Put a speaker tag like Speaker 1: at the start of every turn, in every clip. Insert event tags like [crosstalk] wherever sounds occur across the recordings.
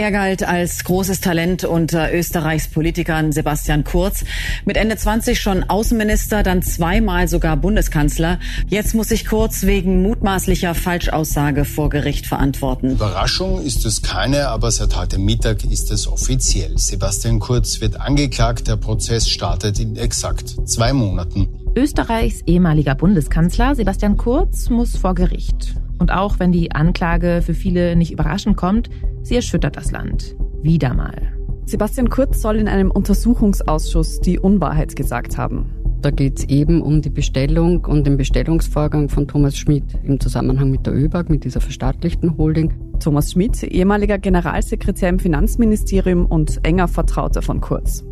Speaker 1: Er galt als großes Talent unter Österreichs Politikern Sebastian Kurz. Mit Ende 20 schon Außenminister, dann zweimal sogar Bundeskanzler. Jetzt muss sich Kurz wegen mutmaßlicher Falschaussage vor Gericht verantworten.
Speaker 2: Überraschung ist es keine, aber seit heute Mittag ist es offiziell. Sebastian Kurz wird angeklagt. Der Prozess startet in exakt zwei Monaten.
Speaker 3: Österreichs ehemaliger Bundeskanzler Sebastian Kurz muss vor Gericht. Und auch wenn die Anklage für viele nicht überraschend kommt, sie erschüttert das Land. Wieder mal.
Speaker 4: Sebastian Kurz soll in einem Untersuchungsausschuss die Unwahrheit gesagt haben.
Speaker 5: Da geht es eben um die Bestellung und den Bestellungsvorgang von Thomas Schmidt im Zusammenhang mit der ÖBAG, mit dieser verstaatlichten Holding.
Speaker 4: Thomas Schmidt, ehemaliger Generalsekretär im Finanzministerium und enger Vertrauter von Kurz.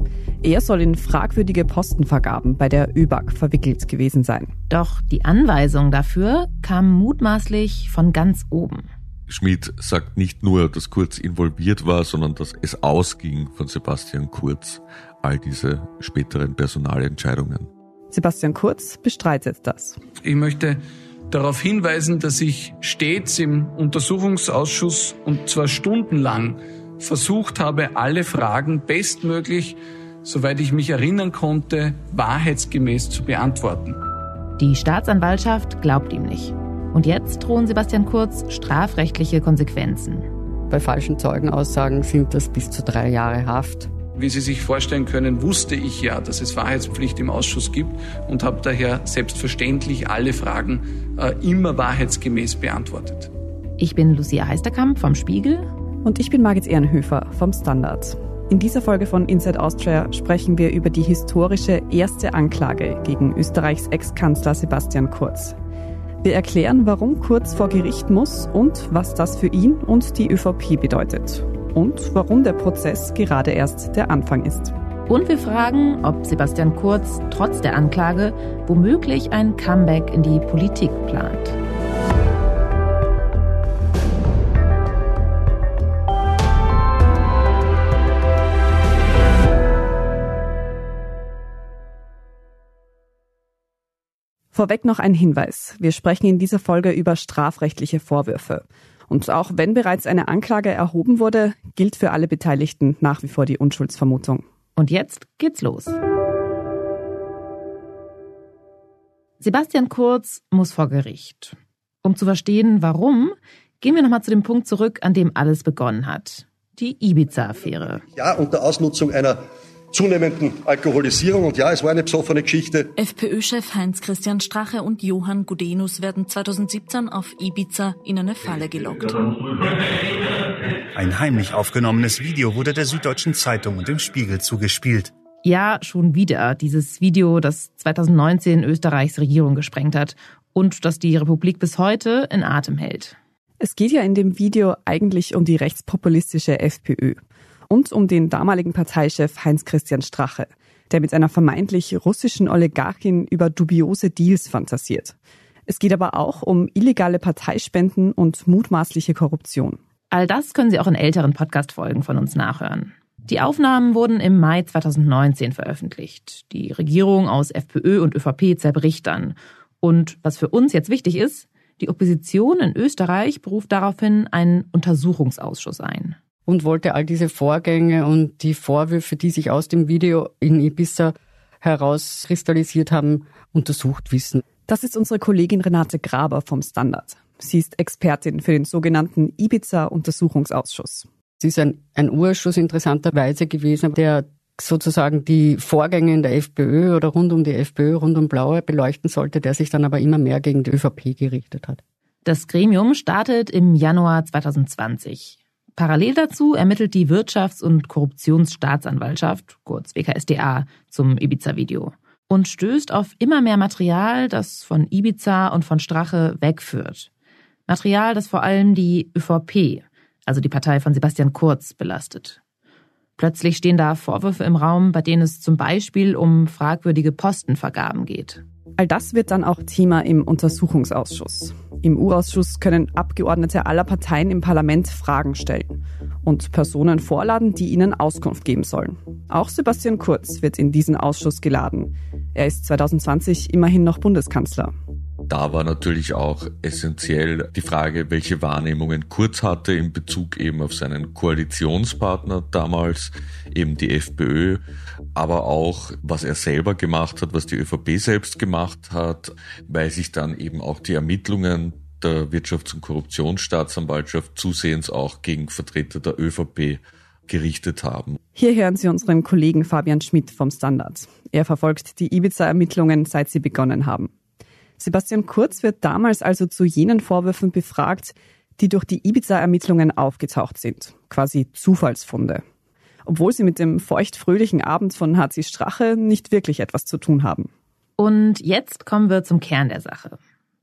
Speaker 4: Er soll in fragwürdige Postenvergaben bei der ÖBAG verwickelt gewesen sein.
Speaker 3: Doch die Anweisung dafür kam mutmaßlich von ganz oben.
Speaker 6: Schmidt sagt nicht nur, dass Kurz involviert war, sondern dass es ausging von Sebastian Kurz, all diese späteren Personalentscheidungen.
Speaker 4: Sebastian Kurz bestreitet das.
Speaker 7: Ich möchte darauf hinweisen, dass ich stets im Untersuchungsausschuss und zwar stundenlang versucht habe, alle Fragen bestmöglich soweit ich mich erinnern konnte, wahrheitsgemäß zu beantworten.
Speaker 3: Die Staatsanwaltschaft glaubt ihm nicht. Und jetzt drohen Sebastian Kurz strafrechtliche Konsequenzen.
Speaker 5: Bei falschen Zeugenaussagen sind das bis zu drei Jahre Haft.
Speaker 7: Wie Sie sich vorstellen können, wusste ich ja, dass es Wahrheitspflicht im Ausschuss gibt und habe daher selbstverständlich alle Fragen äh, immer wahrheitsgemäß beantwortet.
Speaker 3: Ich bin Lucia Heisterkamp vom Spiegel.
Speaker 4: Und ich bin Margit Ehrenhöfer vom Standard. In dieser Folge von Inside Austria sprechen wir über die historische erste Anklage gegen Österreichs Ex-Kanzler Sebastian Kurz. Wir erklären, warum Kurz vor Gericht muss und was das für ihn und die ÖVP bedeutet. Und warum der Prozess gerade erst der Anfang ist.
Speaker 3: Und wir fragen, ob Sebastian Kurz trotz der Anklage womöglich ein Comeback in die Politik plant.
Speaker 4: Vorweg noch ein Hinweis. Wir sprechen in dieser Folge über strafrechtliche Vorwürfe. Und auch wenn bereits eine Anklage erhoben wurde, gilt für alle Beteiligten nach wie vor die Unschuldsvermutung.
Speaker 3: Und jetzt geht's los. Sebastian Kurz muss vor Gericht. Um zu verstehen, warum, gehen wir nochmal zu dem Punkt zurück, an dem alles begonnen hat. Die Ibiza-Affäre.
Speaker 8: Ja, unter Ausnutzung einer zunehmenden Alkoholisierung. Und ja, es war eine besoffene Geschichte.
Speaker 9: FPÖ-Chef Heinz-Christian Strache und Johann Gudenus werden 2017 auf Ibiza in eine Falle gelockt.
Speaker 10: Ein heimlich aufgenommenes Video wurde der Süddeutschen Zeitung und dem Spiegel zugespielt.
Speaker 3: Ja, schon wieder. Dieses Video, das 2019 Österreichs Regierung gesprengt hat und das die Republik bis heute in Atem hält.
Speaker 4: Es geht ja in dem Video eigentlich um die rechtspopulistische FPÖ und um den damaligen Parteichef Heinz-Christian Strache, der mit einer vermeintlich russischen Oligarchin über dubiose Deals fantasiert. Es geht aber auch um illegale Parteispenden und mutmaßliche Korruption.
Speaker 3: All das können Sie auch in älteren Podcast-Folgen von uns nachhören. Die Aufnahmen wurden im Mai 2019 veröffentlicht. Die Regierung aus FPÖ und ÖVP zerbricht dann. Und was für uns jetzt wichtig ist, die Opposition in Österreich beruft daraufhin einen Untersuchungsausschuss ein
Speaker 5: und wollte all diese Vorgänge und die Vorwürfe, die sich aus dem Video in Ibiza herauskristallisiert haben, untersucht wissen.
Speaker 4: Das ist unsere Kollegin Renate Graber vom Standard. Sie ist Expertin für den sogenannten Ibiza-Untersuchungsausschuss.
Speaker 5: Sie ist ein, ein Urschuss interessanterweise gewesen, der sozusagen die Vorgänge in der FPÖ oder rund um die FPÖ, rund um Blaue beleuchten sollte, der sich dann aber immer mehr gegen die ÖVP gerichtet hat.
Speaker 3: Das Gremium startet im Januar 2020. Parallel dazu ermittelt die Wirtschafts- und Korruptionsstaatsanwaltschaft, kurz WKSDA, zum Ibiza-Video und stößt auf immer mehr Material, das von Ibiza und von Strache wegführt. Material, das vor allem die ÖVP, also die Partei von Sebastian Kurz, belastet. Plötzlich stehen da Vorwürfe im Raum, bei denen es zum Beispiel um fragwürdige Postenvergaben geht.
Speaker 4: All das wird dann auch Thema im Untersuchungsausschuss. Im U-Ausschuss können Abgeordnete aller Parteien im Parlament Fragen stellen und Personen vorladen, die ihnen Auskunft geben sollen. Auch Sebastian Kurz wird in diesen Ausschuss geladen. Er ist 2020 immerhin noch Bundeskanzler.
Speaker 6: Da war natürlich auch essentiell die Frage, welche Wahrnehmungen Kurz hatte in Bezug eben auf seinen Koalitionspartner damals, eben die FPÖ, aber auch was er selber gemacht hat, was die ÖVP selbst gemacht hat, weil sich dann eben auch die Ermittlungen der Wirtschafts- und Korruptionsstaatsanwaltschaft zusehends auch gegen Vertreter der ÖVP gerichtet haben.
Speaker 4: Hier hören Sie unseren Kollegen Fabian Schmidt vom Standard. Er verfolgt die Ibiza-Ermittlungen, seit sie begonnen haben. Sebastian Kurz wird damals also zu jenen Vorwürfen befragt, die durch die Ibiza-Ermittlungen aufgetaucht sind, quasi Zufallsfunde. Obwohl sie mit dem feuchtfröhlichen Abend von HC Strache nicht wirklich etwas zu tun haben.
Speaker 3: Und jetzt kommen wir zum Kern der Sache.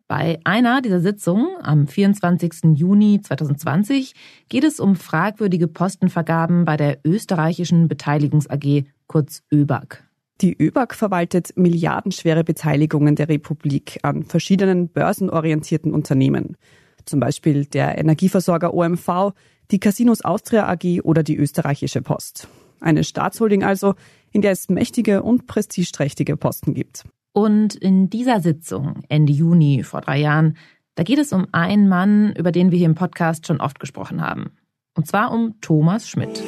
Speaker 3: Bei einer dieser Sitzungen am 24. Juni 2020 geht es um fragwürdige Postenvergaben bei der österreichischen Beteiligungs AG, kurz ÖBAG.
Speaker 4: Die ÖBAG verwaltet milliardenschwere Beteiligungen der Republik an verschiedenen börsenorientierten Unternehmen. Zum Beispiel der Energieversorger OMV, die Casinos Austria AG oder die österreichische Post. Eine Staatsholding also, in der es mächtige und prestigeträchtige Posten gibt.
Speaker 3: Und in dieser Sitzung Ende Juni vor drei Jahren, da geht es um einen Mann, über den wir hier im Podcast schon oft gesprochen haben. Und zwar um Thomas Schmidt.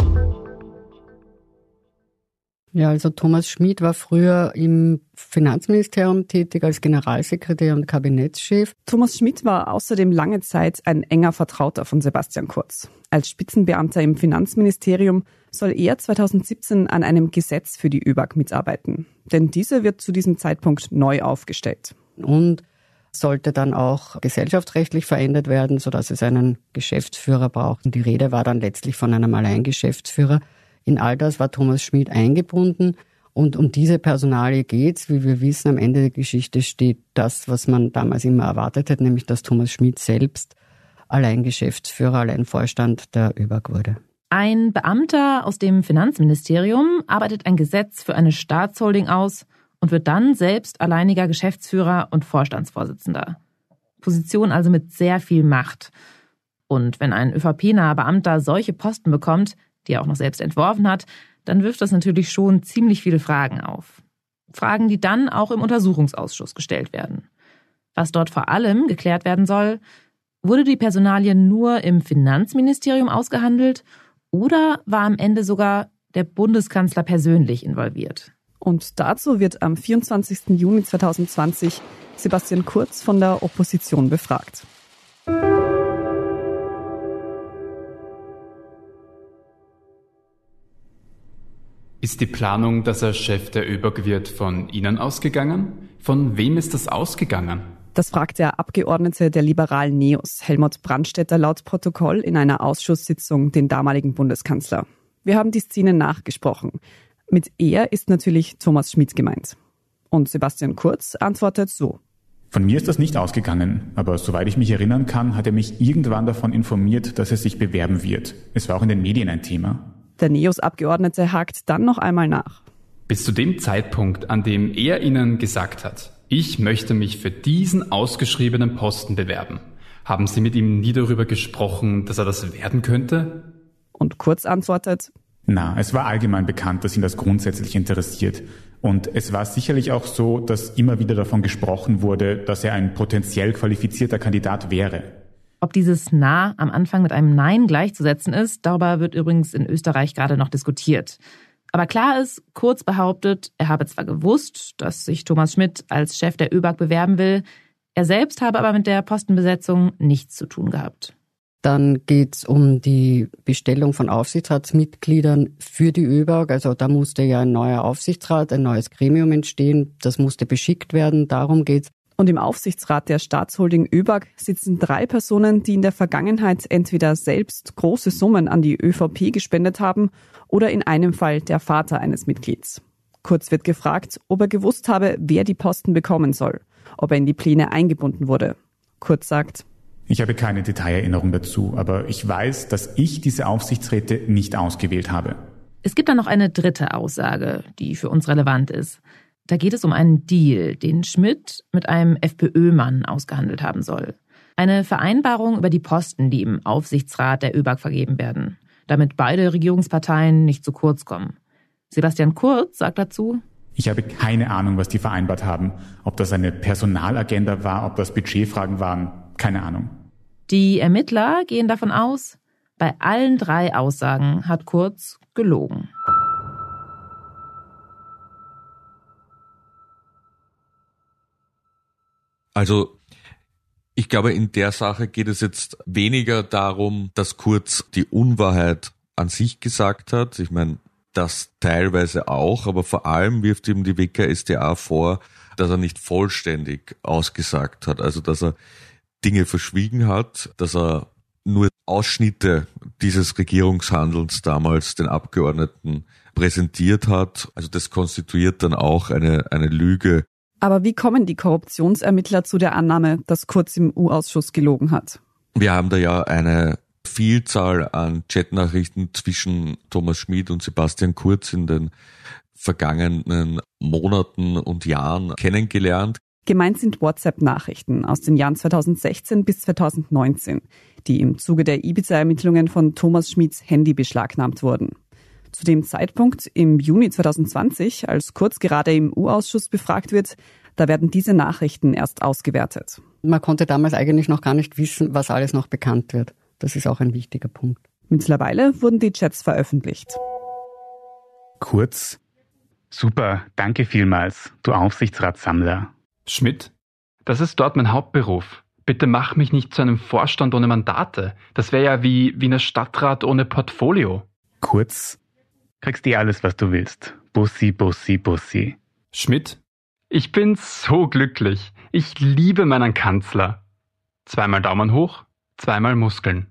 Speaker 5: Ja, also Thomas Schmid war früher im Finanzministerium tätig als Generalsekretär und Kabinettschef.
Speaker 4: Thomas Schmidt war außerdem lange Zeit ein enger Vertrauter von Sebastian Kurz. Als Spitzenbeamter im Finanzministerium soll er 2017 an einem Gesetz für die ÖBAG mitarbeiten. Denn diese wird zu diesem Zeitpunkt neu aufgestellt.
Speaker 5: Und sollte dann auch gesellschaftsrechtlich verändert werden, sodass es einen Geschäftsführer braucht. Und die Rede war dann letztlich von einem Alleingeschäftsführer. In all das war Thomas Schmid eingebunden. Und um diese Personalie geht's. Wie wir wissen, am Ende der Geschichte steht das, was man damals immer erwartet hat, nämlich dass Thomas Schmid selbst allein Geschäftsführer, allein Vorstand der ÖBAG wurde.
Speaker 3: Ein Beamter aus dem Finanzministerium arbeitet ein Gesetz für eine Staatsholding aus und wird dann selbst alleiniger Geschäftsführer und Vorstandsvorsitzender. Position also mit sehr viel Macht. Und wenn ein ÖVP-naher Beamter solche Posten bekommt, die er auch noch selbst entworfen hat, dann wirft das natürlich schon ziemlich viele Fragen auf. Fragen, die dann auch im Untersuchungsausschuss gestellt werden. Was dort vor allem geklärt werden soll, wurde die Personalie nur im Finanzministerium ausgehandelt oder war am Ende sogar der Bundeskanzler persönlich involviert?
Speaker 4: Und dazu wird am 24. Juni 2020 Sebastian Kurz von der Opposition befragt.
Speaker 11: Ist die Planung, dass er Chef der ÖBAG wird, von Ihnen ausgegangen? Von wem ist das ausgegangen?
Speaker 4: Das fragt der Abgeordnete der liberalen Neos, Helmut Brandstätter, laut Protokoll in einer Ausschusssitzung den damaligen Bundeskanzler. Wir haben die Szene nachgesprochen. Mit er ist natürlich Thomas Schmidt gemeint. Und Sebastian Kurz antwortet so.
Speaker 12: Von mir ist das nicht ausgegangen, aber soweit ich mich erinnern kann, hat er mich irgendwann davon informiert, dass er sich bewerben wird. Es war auch in den Medien ein Thema.
Speaker 4: Der NEOS-Abgeordnete hakt dann noch einmal nach.
Speaker 11: Bis zu dem Zeitpunkt, an dem er Ihnen gesagt hat, ich möchte mich für diesen ausgeschriebenen Posten bewerben. Haben Sie mit ihm nie darüber gesprochen, dass er das werden könnte?
Speaker 4: Und Kurz antwortet,
Speaker 12: na, es war allgemein bekannt, dass ihn das grundsätzlich interessiert. Und es war sicherlich auch so, dass immer wieder davon gesprochen wurde, dass er ein potenziell qualifizierter Kandidat wäre.
Speaker 3: Ob dieses Na am Anfang mit einem Nein gleichzusetzen ist, darüber wird übrigens in Österreich gerade noch diskutiert. Aber klar ist, Kurz behauptet, er habe zwar gewusst, dass sich Thomas Schmidt als Chef der ÖBAG bewerben will, er selbst habe aber mit der Postenbesetzung nichts zu tun gehabt.
Speaker 5: Dann geht es um die Bestellung von Aufsichtsratsmitgliedern für die ÖBAG. Also da musste ja ein neuer Aufsichtsrat, ein neues Gremium entstehen. Das musste beschickt werden. Darum geht's.
Speaker 4: Und im Aufsichtsrat der Staatsholding ÖBAG sitzen drei Personen, die in der Vergangenheit entweder selbst große Summen an die ÖVP gespendet haben oder in einem Fall der Vater eines Mitglieds. Kurz wird gefragt, ob er gewusst habe, wer die Posten bekommen soll, ob er in die Pläne eingebunden wurde. Kurz sagt,
Speaker 12: ich habe keine Detailerinnerung dazu, aber ich weiß, dass ich diese Aufsichtsräte nicht ausgewählt habe.
Speaker 3: Es gibt dann noch eine dritte Aussage, die für uns relevant ist. Da geht es um einen Deal, den Schmidt mit einem FPÖ-Mann ausgehandelt haben soll. Eine Vereinbarung über die Posten, die im Aufsichtsrat der ÖBAG vergeben werden, damit beide Regierungsparteien nicht zu kurz kommen. Sebastian Kurz sagt dazu,
Speaker 12: Ich habe keine Ahnung, was die vereinbart haben. Ob das eine Personalagenda war, ob das Budgetfragen waren, keine Ahnung.
Speaker 3: Die Ermittler gehen davon aus, bei allen drei Aussagen hat Kurz gelogen.
Speaker 6: Also ich glaube, in der Sache geht es jetzt weniger darum, dass Kurz die Unwahrheit an sich gesagt hat. Ich meine, das teilweise auch, aber vor allem wirft ihm die WKSDA vor, dass er nicht vollständig ausgesagt hat. Also, dass er Dinge verschwiegen hat, dass er nur Ausschnitte dieses Regierungshandelns damals den Abgeordneten präsentiert hat. Also das konstituiert dann auch eine, eine Lüge.
Speaker 4: Aber wie kommen die Korruptionsermittler zu der Annahme, dass Kurz im U-Ausschuss gelogen hat?
Speaker 6: Wir haben da ja eine Vielzahl an Chatnachrichten zwischen Thomas Schmid und Sebastian Kurz in den vergangenen Monaten und Jahren kennengelernt.
Speaker 4: Gemeint sind WhatsApp-Nachrichten aus den Jahren 2016 bis 2019, die im Zuge der Ibiza-Ermittlungen von Thomas Schmids Handy beschlagnahmt wurden. Zu dem Zeitpunkt im Juni 2020, als Kurz gerade im U-Ausschuss befragt wird, da werden diese Nachrichten erst ausgewertet.
Speaker 5: Man konnte damals eigentlich noch gar nicht wissen, was alles noch bekannt wird. Das ist auch ein wichtiger Punkt.
Speaker 4: Mittlerweile wurden die Chats veröffentlicht.
Speaker 12: Kurz. Super, danke vielmals, du Aufsichtsratssammler.
Speaker 11: Schmidt, das ist dort mein Hauptberuf. Bitte mach mich nicht zu einem Vorstand ohne Mandate. Das wäre ja wie, wie eine Stadtrat ohne Portfolio.
Speaker 12: Kurz, kriegst dir alles, was du willst. Bussi, Bussi, Bussi.
Speaker 11: Schmidt, ich bin so glücklich. Ich liebe meinen Kanzler. Zweimal Daumen hoch, zweimal Muskeln.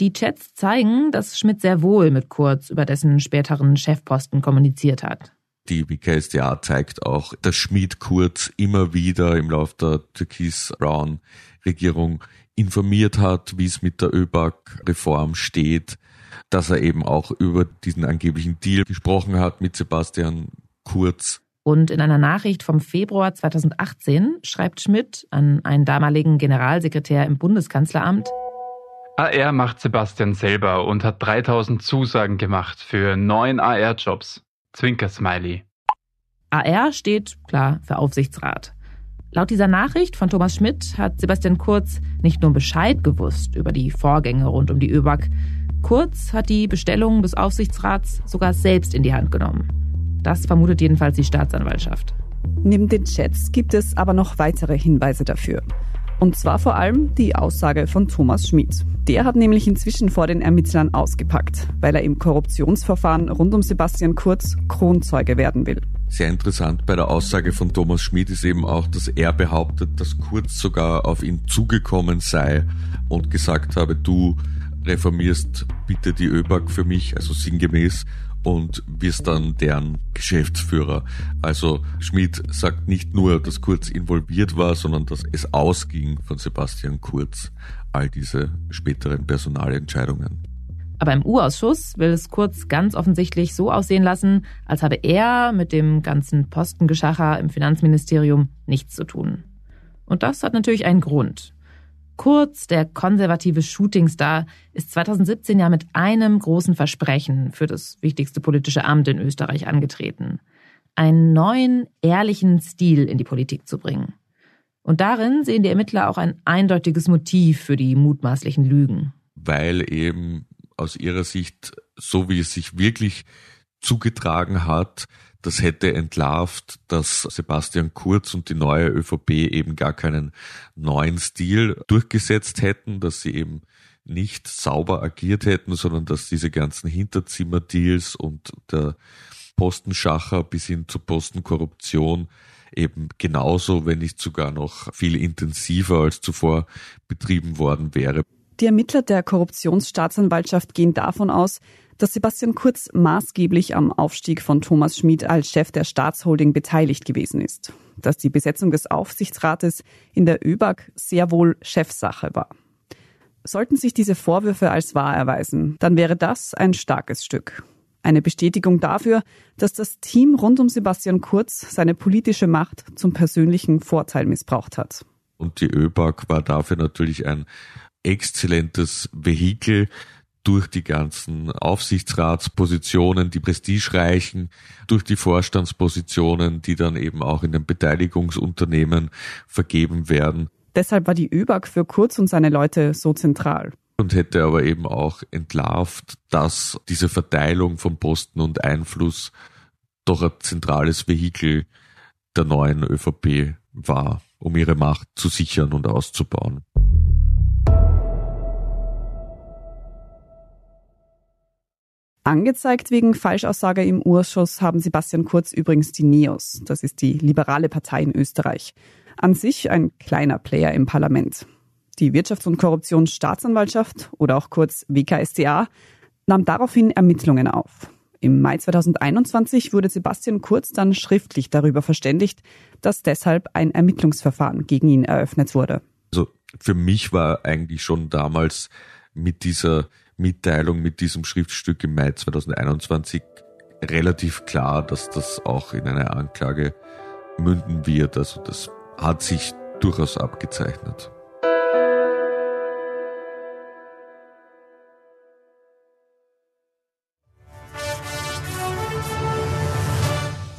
Speaker 3: Die Chats zeigen, dass Schmidt sehr wohl mit Kurz über dessen späteren Chefposten kommuniziert hat.
Speaker 6: Die WKSDA zeigt auch, dass Schmidt Kurz immer wieder im Laufe der türkis-braun Regierung informiert hat, wie es mit der ÖBAG-Reform steht, dass er eben auch über diesen angeblichen Deal gesprochen hat mit Sebastian Kurz.
Speaker 3: Und in einer Nachricht vom Februar 2018 schreibt Schmidt an einen damaligen Generalsekretär im Bundeskanzleramt,
Speaker 11: AR macht Sebastian selber und hat 3000 Zusagen gemacht für neun AR-Jobs. Zwinker-Smiley.
Speaker 3: AR steht klar für Aufsichtsrat. Laut dieser Nachricht von Thomas Schmidt hat Sebastian Kurz nicht nur Bescheid gewusst über die Vorgänge rund um die ÖBAG, Kurz hat die Bestellung des Aufsichtsrats sogar selbst in die Hand genommen. Das vermutet jedenfalls die Staatsanwaltschaft.
Speaker 4: Neben den Chats gibt es aber noch weitere Hinweise dafür. Und zwar vor allem die Aussage von Thomas Schmid. Der hat nämlich inzwischen vor den Ermittlern ausgepackt, weil er im Korruptionsverfahren rund um Sebastian Kurz Kronzeuge werden will.
Speaker 6: Sehr interessant bei der Aussage von Thomas Schmid ist eben auch, dass er behauptet, dass Kurz sogar auf ihn zugekommen sei und gesagt habe, du reformierst bitte die ÖBAG für mich, also sinngemäß, und wirst dann deren Geschäftsführer. Also Schmid sagt nicht nur, dass Kurz involviert war, sondern dass es ausging von Sebastian Kurz, all diese späteren Personalentscheidungen.
Speaker 3: Aber im U-Ausschuss will es Kurz ganz offensichtlich so aussehen lassen, als habe er mit dem ganzen Postengeschacher im Finanzministerium nichts zu tun. Und das hat natürlich einen Grund. Kurz, der konservative Shootingstar, ist 2017 ja mit einem großen Versprechen für das wichtigste politische Amt in Österreich angetreten. Einen neuen, ehrlichen Stil in die Politik zu bringen. Und darin sehen die Ermittler auch ein eindeutiges Motiv für die mutmaßlichen Lügen.
Speaker 6: Weil eben aus ihrer Sicht, so wie es sich wirklich zugetragen hat, das hätte entlarvt, dass Sebastian Kurz und die neue ÖVP eben gar keinen neuen Stil durchgesetzt hätten, dass sie eben nicht sauber agiert hätten, sondern dass diese ganzen Hinterzimmerdeals und der Postenschacher bis hin zur Postenkorruption eben genauso, wenn nicht sogar noch viel intensiver als zuvor betrieben worden wäre.
Speaker 4: Die Ermittler der Korruptionsstaatsanwaltschaft gehen davon aus, dass Sebastian Kurz maßgeblich am Aufstieg von Thomas Schmid als Chef der Staatsholding beteiligt gewesen ist, dass die Besetzung des Aufsichtsrates in der ÖBAG sehr wohl Chefsache war. Sollten sich diese Vorwürfe als wahr erweisen, dann wäre das ein starkes Stück. Eine Bestätigung dafür, dass das Team rund um Sebastian Kurz seine politische Macht zum persönlichen Vorteil missbraucht hat.
Speaker 6: Und die ÖBAG war dafür natürlich ein exzellentes Vehikel, durch die ganzen Aufsichtsratspositionen, die prestigereichen, durch die Vorstandspositionen, die dann eben auch in den Beteiligungsunternehmen vergeben werden.
Speaker 4: Deshalb war die ÖBAG für Kurz und seine Leute so zentral.
Speaker 6: Und hätte aber eben auch entlarvt, dass diese Verteilung von Posten und Einfluss doch ein zentrales Vehikel der neuen ÖVP war, um ihre Macht zu sichern und auszubauen.
Speaker 4: Angezeigt wegen Falschaussage im Urschuss haben Sebastian Kurz übrigens die NEOS. Das ist die liberale Partei in Österreich. An sich ein kleiner Player im Parlament. Die Wirtschafts- und Korruptionsstaatsanwaltschaft oder auch kurz WKStA nahm daraufhin Ermittlungen auf. Im Mai 2021 wurde Sebastian Kurz dann schriftlich darüber verständigt, dass deshalb ein Ermittlungsverfahren gegen ihn eröffnet wurde.
Speaker 6: Für mich war eigentlich schon damals mit dieser Mitteilung, mit diesem Schriftstück im Mai 2021 relativ klar, dass das auch in eine Anklage münden wird. Also das hat sich durchaus abgezeichnet.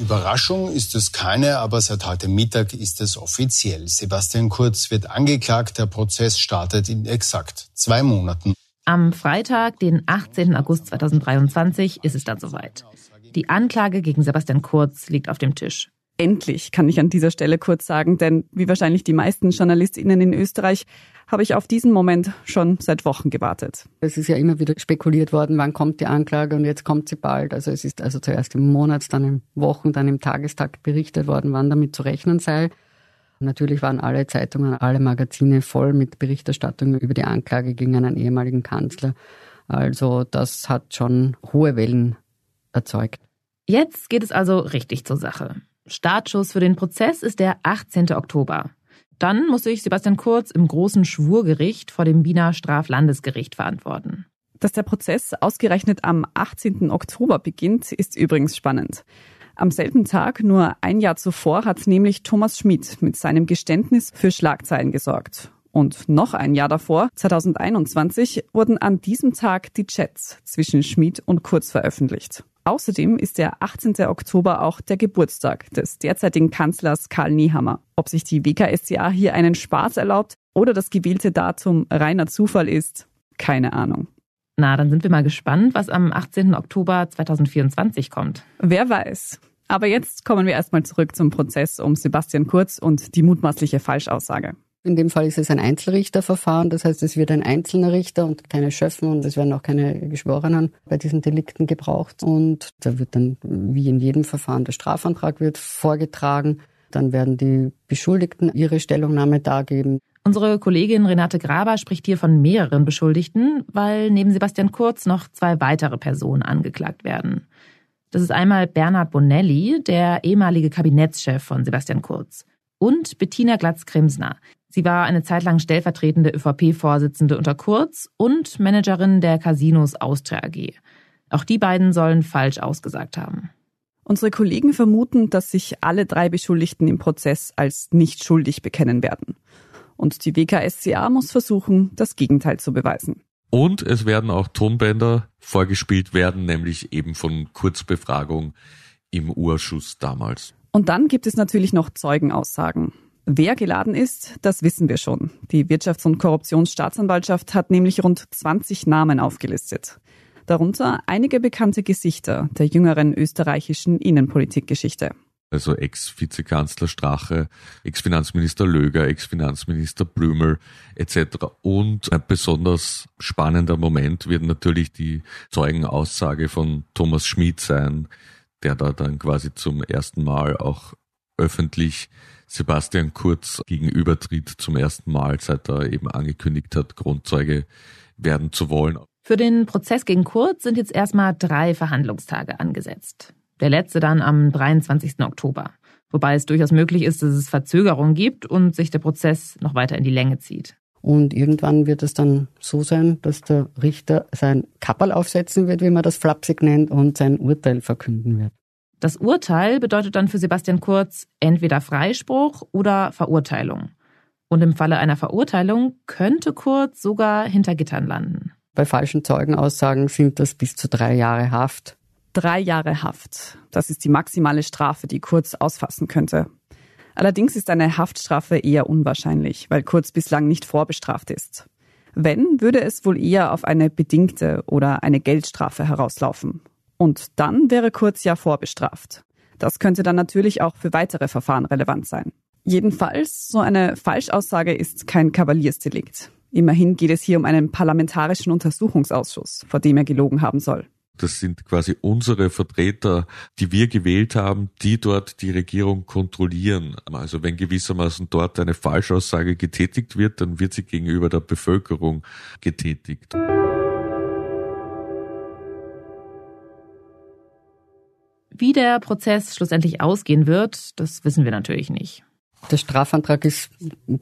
Speaker 2: Überraschung ist es keine, aber seit heute Mittag ist es offiziell. Sebastian Kurz wird angeklagt. Der Prozess startet in exakt zwei Monaten.
Speaker 3: Am Freitag, den 18. August 2023, ist es dann soweit. Die Anklage gegen Sebastian Kurz liegt auf dem Tisch.
Speaker 4: Endlich kann ich an dieser Stelle kurz sagen, denn wie wahrscheinlich die meisten JournalistInnen in Österreich habe ich auf diesen Moment schon seit Wochen gewartet.
Speaker 5: Es ist ja immer wieder spekuliert worden, wann kommt die Anklage und jetzt kommt sie bald. Also es ist also zuerst im Monats, dann im Wochen, dann im Tagestag berichtet worden, wann damit zu rechnen sei. Natürlich waren alle Zeitungen, alle Magazine voll mit Berichterstattung über die Anklage gegen einen ehemaligen Kanzler. Also das hat schon hohe Wellen erzeugt.
Speaker 3: Jetzt geht es also richtig zur Sache. Startschuss für den Prozess ist der 18. Oktober. Dann muss sich Sebastian Kurz im großen Schwurgericht vor dem Wiener Straflandesgericht verantworten.
Speaker 4: Dass der Prozess ausgerechnet am 18. Oktober beginnt, ist übrigens spannend. Am selben Tag, nur ein Jahr zuvor, hat nämlich Thomas Schmidt mit seinem Geständnis für Schlagzeilen gesorgt. Und noch ein Jahr davor, 2021, wurden an diesem Tag die Chats zwischen Schmidt und Kurz veröffentlicht. Außerdem ist der 18. Oktober auch der Geburtstag des derzeitigen Kanzlers Karl Niehammer. Ob sich die WKSCA hier einen Spaß erlaubt oder das gewählte Datum reiner Zufall ist, keine Ahnung.
Speaker 3: Na, dann sind wir mal gespannt, was am 18. Oktober 2024 kommt.
Speaker 4: Wer weiß. Aber jetzt kommen wir erstmal zurück zum Prozess um Sebastian Kurz und die mutmaßliche Falschaussage.
Speaker 5: In dem Fall ist es ein Einzelrichterverfahren, das heißt, es wird ein einzelner Richter und keine Schöffen und es werden auch keine Geschworenen bei diesen Delikten gebraucht. Und da wird dann, wie in jedem Verfahren, der Strafantrag wird vorgetragen. Dann werden die Beschuldigten ihre Stellungnahme dargeben.
Speaker 3: Unsere Kollegin Renate Graber spricht hier von mehreren Beschuldigten, weil neben Sebastian Kurz noch zwei weitere Personen angeklagt werden. Das ist einmal Bernhard Bonelli, der ehemalige Kabinettschef von Sebastian Kurz, und Bettina Glatz-Krimsner. Sie war eine Zeit lang stellvertretende ÖVP-Vorsitzende unter Kurz und Managerin der Casinos Austria AG. Auch die beiden sollen falsch ausgesagt haben.
Speaker 4: Unsere Kollegen vermuten, dass sich alle drei Beschuldigten im Prozess als nicht schuldig bekennen werden. Und die WKSCA muss versuchen, das Gegenteil zu beweisen.
Speaker 6: Und es werden auch Tonbänder vorgespielt werden, nämlich eben von Kurzbefragung im Urschuss damals.
Speaker 4: Und dann gibt es natürlich noch Zeugenaussagen. Wer geladen ist, das wissen wir schon. Die Wirtschafts- und Korruptionsstaatsanwaltschaft hat nämlich rund 20 Namen aufgelistet. Darunter einige bekannte Gesichter der jüngeren österreichischen Innenpolitikgeschichte
Speaker 6: also Ex-Vizekanzler Strache, Ex-Finanzminister Löger, Ex-Finanzminister Blümel etc. Und ein besonders spannender Moment wird natürlich die Zeugenaussage von Thomas Schmid sein, der da dann quasi zum ersten Mal auch öffentlich Sebastian Kurz gegenübertritt, zum ersten Mal, seit er eben angekündigt hat, Grundzeuge werden zu wollen.
Speaker 3: Für den Prozess gegen Kurz sind jetzt erstmal drei Verhandlungstage angesetzt der letzte dann am 23. Oktober. Wobei es durchaus möglich ist, dass es Verzögerungen gibt und sich der Prozess noch weiter in die Länge zieht.
Speaker 5: Und irgendwann wird es dann so sein, dass der Richter sein Kapperl aufsetzen wird, wie man das flapsig nennt, und sein Urteil verkünden wird.
Speaker 3: Das Urteil bedeutet dann für Sebastian Kurz entweder Freispruch oder Verurteilung. Und im Falle einer Verurteilung könnte Kurz sogar hinter Gittern landen.
Speaker 5: Bei falschen Zeugenaussagen sind das bis zu drei Jahre Haft.
Speaker 4: Drei Jahre Haft. Das ist die maximale Strafe, die Kurz ausfassen könnte. Allerdings ist eine Haftstrafe eher unwahrscheinlich, weil Kurz bislang nicht vorbestraft ist. Wenn, würde es wohl eher auf eine bedingte oder eine Geldstrafe herauslaufen. Und dann wäre Kurz ja vorbestraft. Das könnte dann natürlich auch für weitere Verfahren relevant sein. Jedenfalls, so eine Falschaussage ist kein Kavaliersdelikt. Immerhin geht es hier um einen parlamentarischen Untersuchungsausschuss, vor dem er gelogen haben soll.
Speaker 6: Das sind quasi unsere Vertreter, die wir gewählt haben, die dort die Regierung kontrollieren. Also wenn gewissermaßen dort eine Falschaussage getätigt wird, dann wird sie gegenüber der Bevölkerung getätigt.
Speaker 3: Wie der Prozess schlussendlich ausgehen wird, das wissen wir natürlich nicht.
Speaker 5: Der Strafantrag ist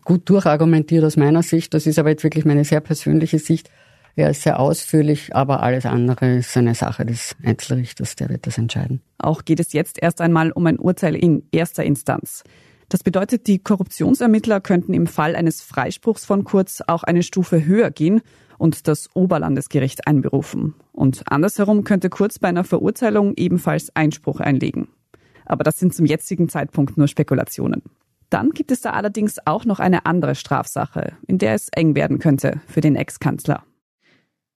Speaker 5: gut durchargumentiert aus meiner Sicht. Das ist aber jetzt wirklich meine sehr persönliche Sicht. Er ist sehr ausführlich, aber alles andere ist eine Sache des Einzelrichters, der wird das entscheiden.
Speaker 4: Auch geht es jetzt erst einmal um ein Urteil in erster Instanz. Das bedeutet, die Korruptionsermittler könnten im Fall eines Freispruchs von Kurz auch eine Stufe höher gehen und das Oberlandesgericht einberufen. Und andersherum könnte Kurz bei einer Verurteilung ebenfalls Einspruch einlegen. Aber das sind zum jetzigen Zeitpunkt nur Spekulationen. Dann gibt es da allerdings auch noch eine andere Strafsache, in der es eng werden könnte für den Ex-Kanzler.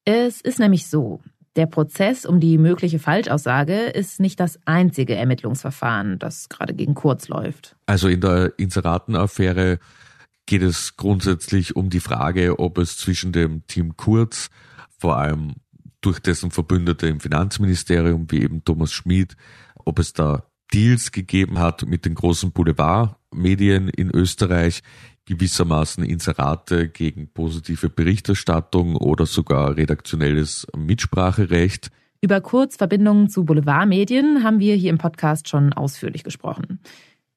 Speaker 3: Es ist nämlich so, der Prozess um die mögliche Falschaussage ist nicht das einzige Ermittlungsverfahren, das gerade gegen Kurz läuft.
Speaker 6: Also in der Inseratenaffäre geht es grundsätzlich um die Frage, ob es zwischen dem Team Kurz, vor allem durch dessen Verbündete im Finanzministerium, wie eben Thomas Schmid, ob es da Deals gegeben hat mit den großen Boulevardmedien in Österreich, gewissermaßen Inserate gegen positive Berichterstattung oder sogar redaktionelles Mitspracherecht.
Speaker 3: Über Kurzverbindungen zu Boulevardmedien haben wir hier im Podcast schon ausführlich gesprochen.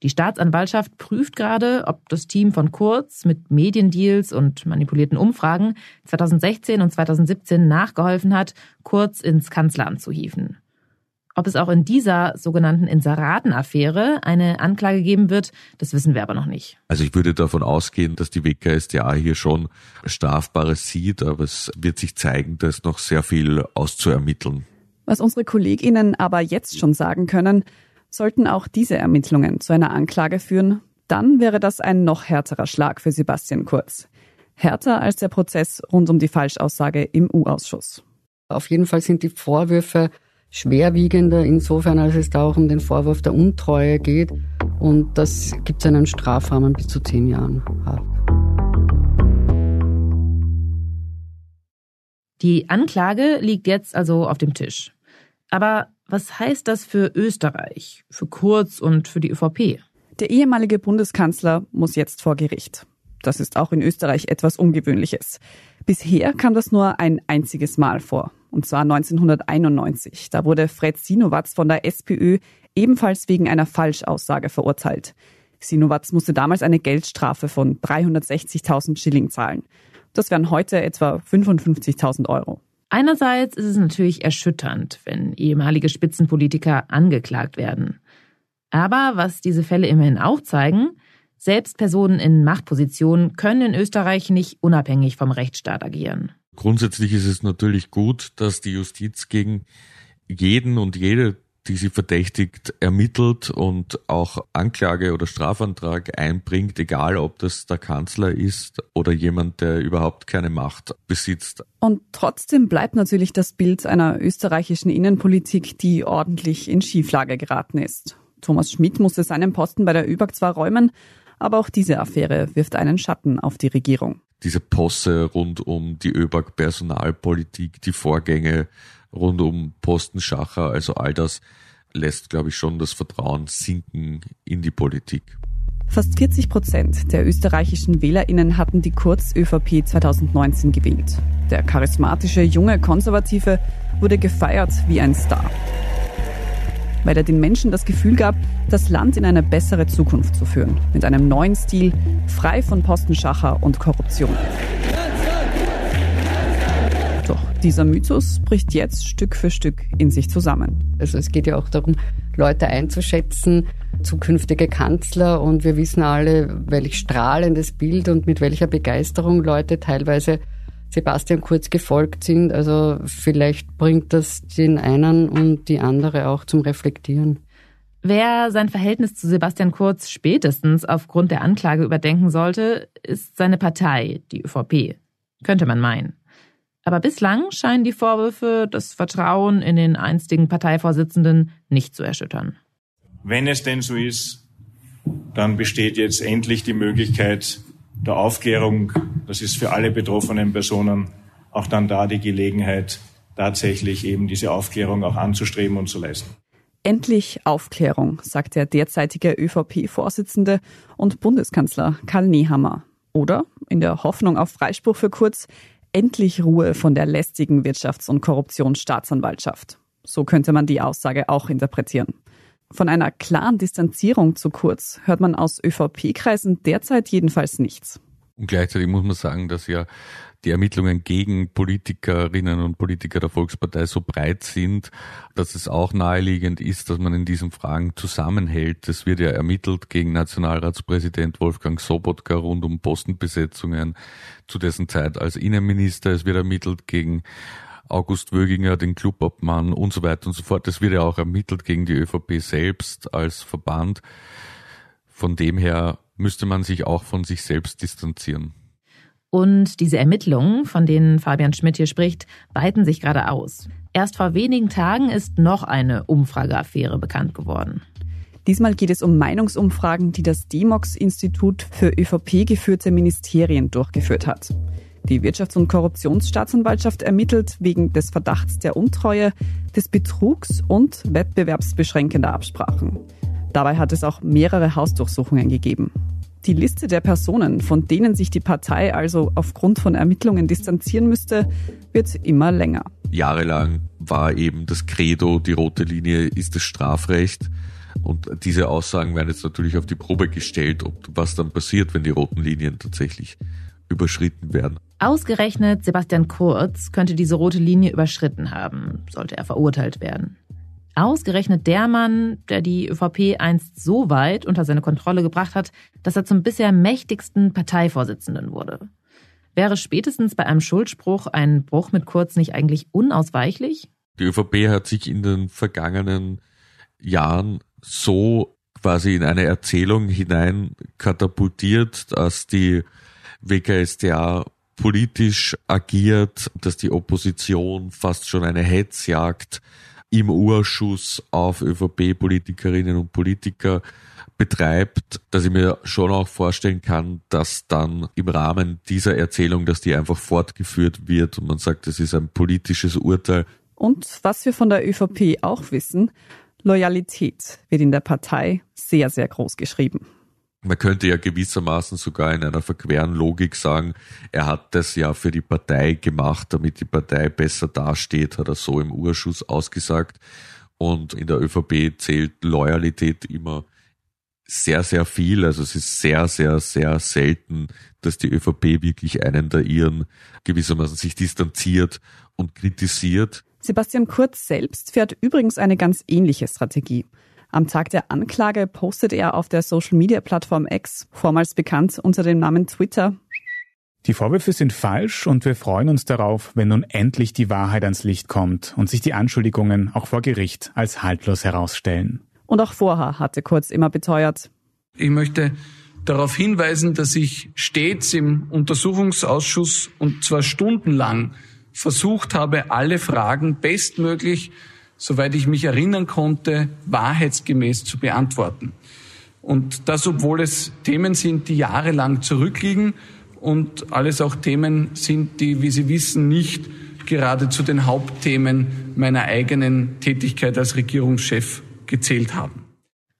Speaker 3: Die Staatsanwaltschaft prüft gerade, ob das Team von Kurz mit Mediendeals und manipulierten Umfragen 2016 und 2017 nachgeholfen hat, Kurz ins Kanzleramt zu hieven. Ob es auch in dieser sogenannten Inseraten-Affäre eine Anklage geben wird, das wissen wir aber noch nicht.
Speaker 6: Also ich würde davon ausgehen, dass die WKSDA hier schon Strafbares sieht, aber es wird sich zeigen, da ist noch sehr viel auszuermitteln.
Speaker 4: Was unsere KollegInnen aber jetzt schon sagen können, sollten auch diese Ermittlungen zu einer Anklage führen, dann wäre das ein noch härterer Schlag für Sebastian Kurz. Härter als der Prozess rund um die Falschaussage im U-Ausschuss.
Speaker 5: Auf jeden Fall sind die Vorwürfe schwerwiegender insofern, als es da auch um den Vorwurf der Untreue geht. Und das gibt einen Strafrahmen bis zu zehn Jahren.
Speaker 3: Die Anklage liegt jetzt also auf dem Tisch. Aber was heißt das für Österreich, für Kurz und für die ÖVP?
Speaker 4: Der ehemalige Bundeskanzler muss jetzt vor Gericht. Das ist auch in Österreich etwas Ungewöhnliches. Bisher kam das nur ein einziges Mal vor und zwar 1991. Da wurde Fred Sinowatz von der SPÖ ebenfalls wegen einer Falschaussage verurteilt. Sinowatz musste damals eine Geldstrafe von 360.000 Schilling zahlen. Das wären heute etwa 55.000 Euro.
Speaker 3: Einerseits ist es natürlich erschütternd, wenn ehemalige Spitzenpolitiker angeklagt werden. Aber was diese Fälle immerhin auch zeigen, selbst Personen in Machtpositionen können in Österreich nicht unabhängig vom Rechtsstaat agieren.
Speaker 6: Grundsätzlich ist es natürlich gut, dass die Justiz gegen jeden und jede, die sie verdächtigt, ermittelt und auch Anklage oder Strafantrag einbringt, egal ob das der Kanzler ist oder jemand, der überhaupt keine Macht besitzt.
Speaker 4: Und trotzdem bleibt natürlich das Bild einer österreichischen Innenpolitik, die ordentlich in Schieflage geraten ist. Thomas Schmidt musste seinen Posten bei der ÖBAG zwar räumen, aber auch diese Affäre wirft einen Schatten auf die Regierung
Speaker 6: diese Posse rund um die ÖBAG Personalpolitik, die Vorgänge rund um Postenschacher, also all das lässt, glaube ich, schon das Vertrauen sinken in die Politik.
Speaker 4: Fast 40 Prozent der österreichischen WählerInnen hatten die Kurz-ÖVP 2019 gewählt. Der charismatische junge Konservative wurde gefeiert wie ein Star weil er den Menschen das Gefühl gab, das Land in eine bessere Zukunft zu führen. Mit einem neuen Stil, frei von Postenschacher und Korruption. Dieser Mythos bricht jetzt Stück für Stück in sich zusammen.
Speaker 5: Also es geht ja auch darum, Leute einzuschätzen, zukünftige Kanzler und wir wissen alle, welch strahlendes Bild und mit welcher Begeisterung Leute teilweise Sebastian Kurz gefolgt sind. Also vielleicht bringt das den einen und die andere auch zum Reflektieren.
Speaker 3: Wer sein Verhältnis zu Sebastian Kurz spätestens aufgrund der Anklage überdenken sollte, ist seine Partei, die ÖVP. Könnte man meinen. Aber bislang scheinen die Vorwürfe das Vertrauen in den einstigen Parteivorsitzenden nicht zu erschüttern.
Speaker 13: Wenn es denn so ist, dann besteht jetzt endlich die Möglichkeit der Aufklärung. Das ist für alle betroffenen Personen auch dann da die Gelegenheit, tatsächlich eben diese Aufklärung auch anzustreben und zu leisten.
Speaker 4: Endlich Aufklärung, sagt der derzeitige ÖVP-Vorsitzende und Bundeskanzler Karl Nehammer. Oder, in der Hoffnung auf Freispruch für Kurz, endlich Ruhe von der lästigen Wirtschafts- und Korruptionsstaatsanwaltschaft. So könnte man die Aussage auch interpretieren. Von einer klaren Distanzierung zu Kurz hört man aus ÖVP-Kreisen derzeit jedenfalls nichts.
Speaker 6: Und gleichzeitig muss man sagen, dass ja die Ermittlungen gegen Politikerinnen und Politiker der Volkspartei so breit sind, dass es auch naheliegend ist, dass man in diesen Fragen zusammenhält. Es wird ja ermittelt gegen Nationalratspräsident Wolfgang Sobotka rund um Postenbesetzungen zu dessen Zeit als Innenminister. Es wird ermittelt gegen August Wöginger, den Clubobmann und so weiter und so fort. Es wird ja auch ermittelt gegen die ÖVP selbst als Verband. Von dem her müsste man sich auch von sich selbst distanzieren.
Speaker 3: Und diese Ermittlungen, von denen Fabian Schmidt hier spricht, weiten sich gerade aus. Erst vor wenigen Tagen ist noch eine Umfrageaffäre bekannt geworden.
Speaker 4: Diesmal geht es um Meinungsumfragen, die das Demox-Institut für ÖVP geführte Ministerien durchgeführt hat. Die Wirtschafts- und Korruptionsstaatsanwaltschaft ermittelt wegen des Verdachts der Untreue, des Betrugs und wettbewerbsbeschränkender Absprachen. Dabei hat es auch mehrere Hausdurchsuchungen gegeben. Die Liste der Personen, von denen sich die Partei also aufgrund von Ermittlungen distanzieren müsste, wird immer länger.
Speaker 6: Jahrelang war eben das Credo, die rote Linie ist das Strafrecht. Und diese Aussagen werden jetzt natürlich auf die Probe gestellt, ob was dann passiert, wenn die roten Linien tatsächlich überschritten werden.
Speaker 3: Ausgerechnet Sebastian Kurz könnte diese rote Linie überschritten haben, sollte er verurteilt werden. Ausgerechnet der Mann, der die ÖVP einst so weit unter seine Kontrolle gebracht hat, dass er zum bisher mächtigsten Parteivorsitzenden wurde. Wäre spätestens bei einem Schuldspruch ein Bruch mit Kurz nicht eigentlich unausweichlich?
Speaker 6: Die ÖVP hat sich in den vergangenen Jahren so quasi in eine Erzählung hinein katapultiert, dass die WKSDA politisch agiert, dass die Opposition fast schon eine Hetzjagd im Urschuss auf ÖVP-Politikerinnen und Politiker betreibt, dass ich mir schon auch vorstellen kann, dass dann im Rahmen dieser Erzählung, dass die einfach fortgeführt wird und man sagt, es ist ein politisches Urteil.
Speaker 4: Und was wir von der ÖVP auch wissen, Loyalität wird in der Partei sehr, sehr groß geschrieben.
Speaker 6: Man könnte ja gewissermaßen sogar in einer verqueren Logik sagen, er hat das ja für die Partei gemacht, damit die Partei besser dasteht, hat er so im Urschuss ausgesagt. Und in der ÖVP zählt Loyalität immer sehr, sehr viel. Also es ist sehr, sehr, sehr selten, dass die ÖVP wirklich einen der ihren gewissermaßen sich distanziert und kritisiert.
Speaker 4: Sebastian Kurz selbst fährt übrigens eine ganz ähnliche Strategie. Am Tag der Anklage postet er auf der Social-Media-Plattform X, vormals bekannt unter dem Namen Twitter,
Speaker 12: die Vorwürfe sind falsch und wir freuen uns darauf, wenn nun endlich die Wahrheit ans Licht kommt und sich die Anschuldigungen auch vor Gericht als haltlos herausstellen.
Speaker 4: Und auch vorher hatte Kurz immer beteuert.
Speaker 7: Ich möchte darauf hinweisen, dass ich stets im Untersuchungsausschuss und zwar stundenlang versucht habe, alle Fragen bestmöglich soweit ich mich erinnern konnte, wahrheitsgemäß zu beantworten. Und das, obwohl es Themen sind, die jahrelang zurückliegen und alles auch Themen sind, die, wie Sie wissen, nicht gerade zu den Hauptthemen meiner eigenen Tätigkeit als Regierungschef gezählt haben.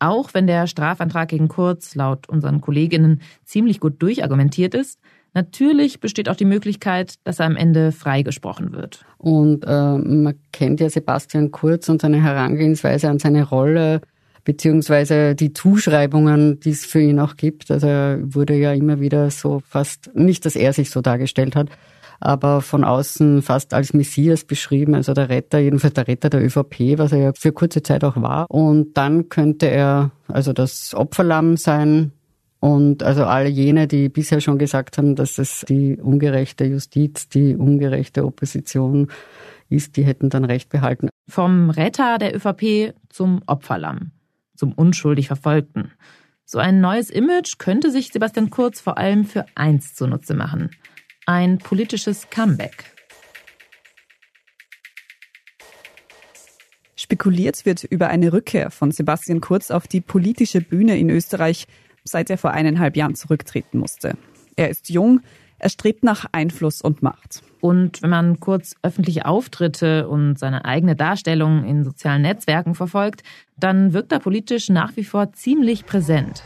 Speaker 3: Auch wenn der Strafantrag gegen Kurz laut unseren Kolleginnen ziemlich gut durchargumentiert ist, Natürlich besteht auch die Möglichkeit, dass er am Ende freigesprochen wird.
Speaker 5: Und äh, man kennt ja Sebastian Kurz und seine Herangehensweise an seine Rolle beziehungsweise die Zuschreibungen, die es für ihn auch gibt. Also er wurde ja immer wieder so fast, nicht, dass er sich so dargestellt hat, aber von außen fast als Messias beschrieben, also der Retter, jedenfalls der Retter der ÖVP, was er ja für kurze Zeit auch war. Und dann könnte er also das Opferlamm sein Und also alle jene, die bisher schon gesagt haben, dass es die ungerechte Justiz, die ungerechte Opposition ist, die hätten dann Recht behalten.
Speaker 3: Vom Retter der ÖVP zum Opferlamm, zum unschuldig Verfolgten. So ein neues Image könnte sich Sebastian Kurz vor allem für eins zunutze machen. Ein politisches Comeback.
Speaker 4: Spekuliert wird über eine Rückkehr von Sebastian Kurz auf die politische Bühne in Österreich, seit er vor eineinhalb Jahren zurücktreten musste. Er ist jung, er strebt nach Einfluss und Macht.
Speaker 3: Und wenn man kurz öffentliche Auftritte und seine eigene Darstellung in sozialen Netzwerken verfolgt, dann wirkt er politisch nach wie vor ziemlich präsent.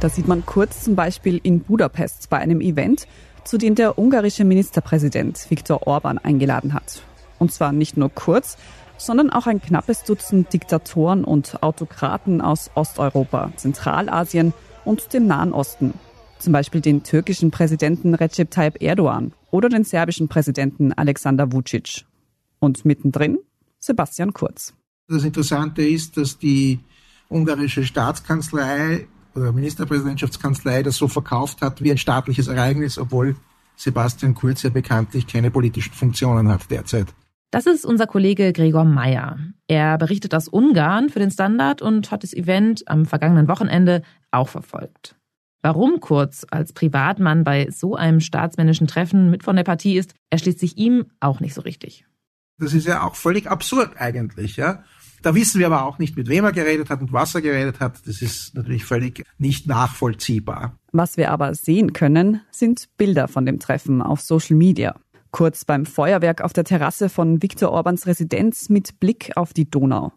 Speaker 4: Da sieht man kurz zum Beispiel in Budapest bei einem Event, zu dem der ungarische Ministerpräsident Viktor Orban eingeladen hat. Und zwar nicht nur kurz, sondern auch ein knappes Dutzend Diktatoren und Autokraten aus Osteuropa, Zentralasien und dem Nahen Osten. Zum Beispiel den türkischen Präsidenten Recep Tayyip Erdogan oder den serbischen Präsidenten Alexander Vucic. Und mittendrin Sebastian Kurz.
Speaker 14: Das Interessante ist, dass die ungarische Staatskanzlei oder Ministerpräsidentschaftskanzlei das so verkauft hat wie ein staatliches Ereignis, obwohl Sebastian Kurz ja bekanntlich keine politischen Funktionen hat derzeit.
Speaker 3: Das ist unser Kollege Gregor Meyer. Er berichtet aus Ungarn für den Standard und hat das Event am vergangenen Wochenende auch verfolgt. Warum Kurz als Privatmann bei so einem staatsmännischen Treffen mit von der Partie ist, erschließt sich ihm auch nicht so richtig.
Speaker 14: Das ist ja auch völlig absurd eigentlich, ja. Da wissen wir aber auch nicht, mit wem er geredet hat und was er geredet hat. Das ist natürlich völlig nicht nachvollziehbar.
Speaker 4: Was wir aber sehen können, sind Bilder von dem Treffen auf Social Media kurz beim Feuerwerk auf der Terrasse von Viktor Orbans Residenz mit Blick auf die Donau.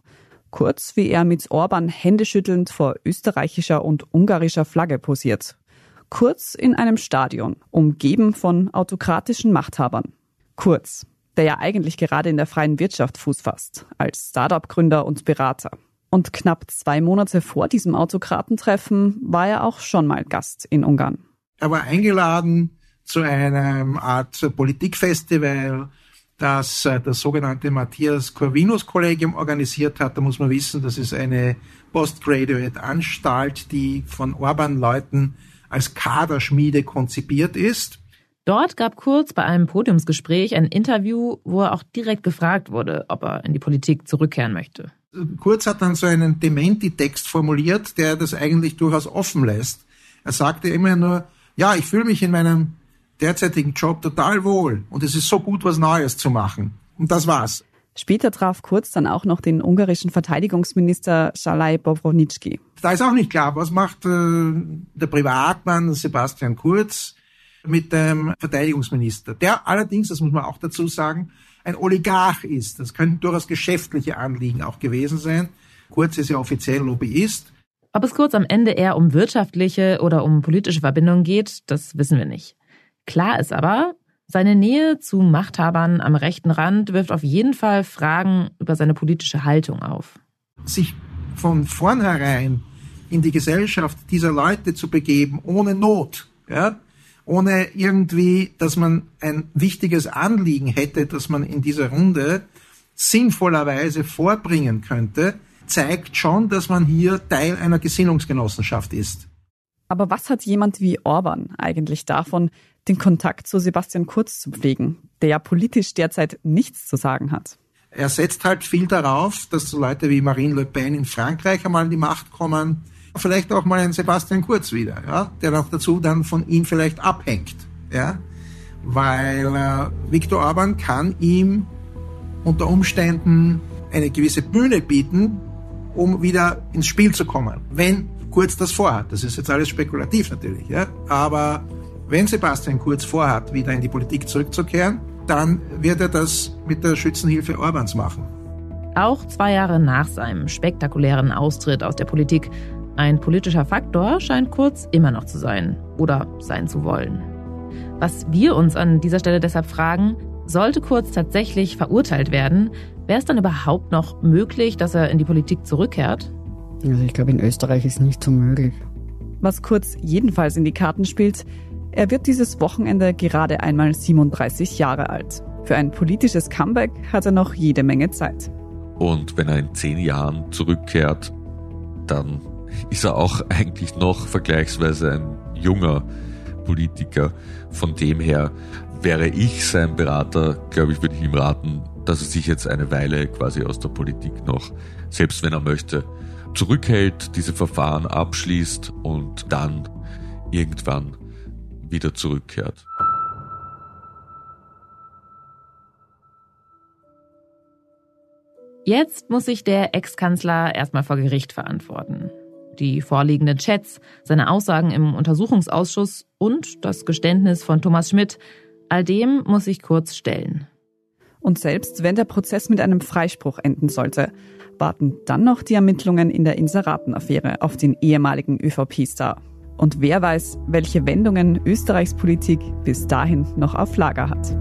Speaker 4: Kurz wie er mit Orban händeschüttelnd vor österreichischer und ungarischer Flagge posiert. Kurz in einem Stadion, umgeben von autokratischen Machthabern. Kurz, der ja eigentlich gerade in der freien Wirtschaft Fuß fasst, als Startup-Gründer und Berater. Und knapp zwei Monate vor diesem Autokratentreffen war er auch schon mal Gast in Ungarn.
Speaker 14: Er war eingeladen zu einem Art Politikfestival, das äh, das sogenannte Matthias Corvinus Kollegium organisiert hat. Da muss man wissen, das ist eine Postgraduate-Anstalt, die von Orban-Leuten als Kaderschmiede konzipiert ist.
Speaker 3: Dort gab Kurz bei einem Podiumsgespräch ein Interview, wo er auch direkt gefragt wurde, ob er in die Politik zurückkehren möchte.
Speaker 14: Kurz hat dann so einen Dementi-Text formuliert, der das eigentlich durchaus offen lässt. Er sagte immer nur, ja, ich fühle mich in meinem derzeitigen Job total wohl und es ist so gut, was Neues zu machen. Und das war's.
Speaker 4: Später traf Kurz dann auch noch den ungarischen Verteidigungsminister Szalai Bobrovnicki.
Speaker 14: Da ist auch nicht klar, was macht äh, der Privatmann Sebastian Kurz mit dem Verteidigungsminister, der allerdings, das muss man auch dazu sagen, ein Oligarch ist. Das könnten durchaus geschäftliche Anliegen auch gewesen sein. Kurz ist ja offiziell Lobbyist.
Speaker 3: Ob es Kurz am Ende eher um wirtschaftliche oder um politische Verbindungen geht, das wissen wir nicht. Klar ist aber, seine Nähe zu Machthabern am rechten Rand wirft auf jeden Fall Fragen über seine politische Haltung auf.
Speaker 14: Sich von vornherein in die Gesellschaft dieser Leute zu begeben, ohne Not, ja, ohne irgendwie, dass man ein wichtiges Anliegen hätte, das man in dieser Runde sinnvollerweise vorbringen könnte, zeigt schon, dass man hier Teil einer Gesinnungsgenossenschaft ist.
Speaker 4: Aber was hat jemand wie Orban eigentlich davon, den Kontakt zu Sebastian Kurz zu pflegen, der ja politisch derzeit nichts zu sagen hat?
Speaker 14: Er setzt halt viel darauf, dass so Leute wie Marine Le Pen in Frankreich einmal in die Macht kommen. Vielleicht auch mal ein Sebastian Kurz wieder, ja, der noch dazu dann von ihm vielleicht abhängt, ja, weil äh, Viktor Orban kann ihm unter Umständen eine gewisse Bühne bieten, um wieder ins Spiel zu kommen, wenn Kurz das vorhat. Das ist jetzt alles spekulativ natürlich, ja. Aber wenn Sebastian Kurz vorhat, wieder in die Politik zurückzukehren, dann wird er das mit der Schützenhilfe Orbans machen.
Speaker 3: Auch zwei Jahre nach seinem spektakulären Austritt aus der Politik, ein politischer Faktor scheint Kurz immer noch zu sein oder sein zu wollen. Was wir uns an dieser Stelle deshalb fragen, sollte Kurz tatsächlich verurteilt werden, wäre es dann überhaupt noch möglich, dass er in die Politik zurückkehrt?
Speaker 5: Also ich glaube, in Österreich ist nicht so möglich.
Speaker 4: Was Kurz jedenfalls in die Karten spielt, er wird dieses Wochenende gerade einmal 37 Jahre alt. Für ein politisches Comeback hat er noch jede Menge Zeit.
Speaker 6: Und wenn er in zehn Jahren zurückkehrt, dann ist er auch [laughs] eigentlich noch vergleichsweise ein junger Politiker. Von dem her wäre ich sein Berater, glaube ich, würde ich ihm raten, dass er sich jetzt eine Weile quasi aus der Politik noch, selbst wenn er möchte, zurückhält, diese Verfahren abschließt und dann irgendwann wieder zurückkehrt.
Speaker 3: Jetzt muss sich der Ex-Kanzler erstmal vor Gericht verantworten. Die vorliegenden Chats, seine Aussagen im Untersuchungsausschuss und das Geständnis von Thomas Schmidt, all dem muss sich kurz stellen.
Speaker 4: Und selbst wenn der Prozess mit einem Freispruch enden sollte, warten dann noch die Ermittlungen in der Inseratenaffäre auf den ehemaligen ÖVP-Star. Und wer weiß, welche Wendungen Österreichs Politik bis dahin noch auf Lager hat.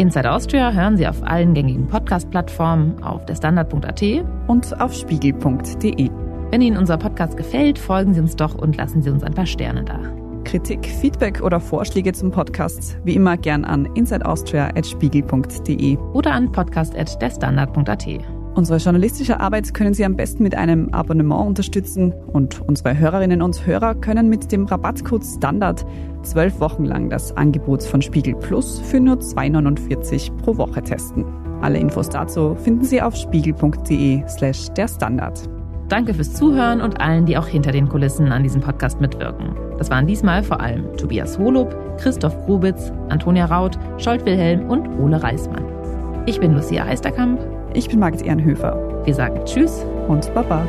Speaker 3: Inside Austria hören Sie auf allen gängigen Podcast-Plattformen, auf der Standard.at
Speaker 4: und auf spiegel.de.
Speaker 3: Wenn Ihnen unser Podcast gefällt, folgen Sie uns doch und lassen Sie uns ein paar Sterne da.
Speaker 4: Kritik, Feedback oder Vorschläge zum Podcast wie immer gern an insideaustria.spiegel.de
Speaker 3: oder an podcast.derstandard.at.
Speaker 4: Unsere journalistische Arbeit können Sie am besten mit einem Abonnement unterstützen und unsere Hörerinnen und Hörer können mit dem Rabattcode Standard zwölf Wochen lang das Angebot von Spiegel Plus für nur 2,49 pro Woche testen. Alle Infos dazu finden Sie auf spiegel.de slash der Standard.
Speaker 3: Danke fürs Zuhören und allen, die auch hinter den Kulissen an diesem Podcast mitwirken. Das waren diesmal vor allem Tobias Holub, Christoph Grubitz, Antonia Raut, Scholt Wilhelm und Ole Reismann. Ich bin Lucia Heisterkamp.
Speaker 4: Ich bin Margit Ehrenhöfer.
Speaker 3: Wir sagen Tschüss
Speaker 4: und Baba.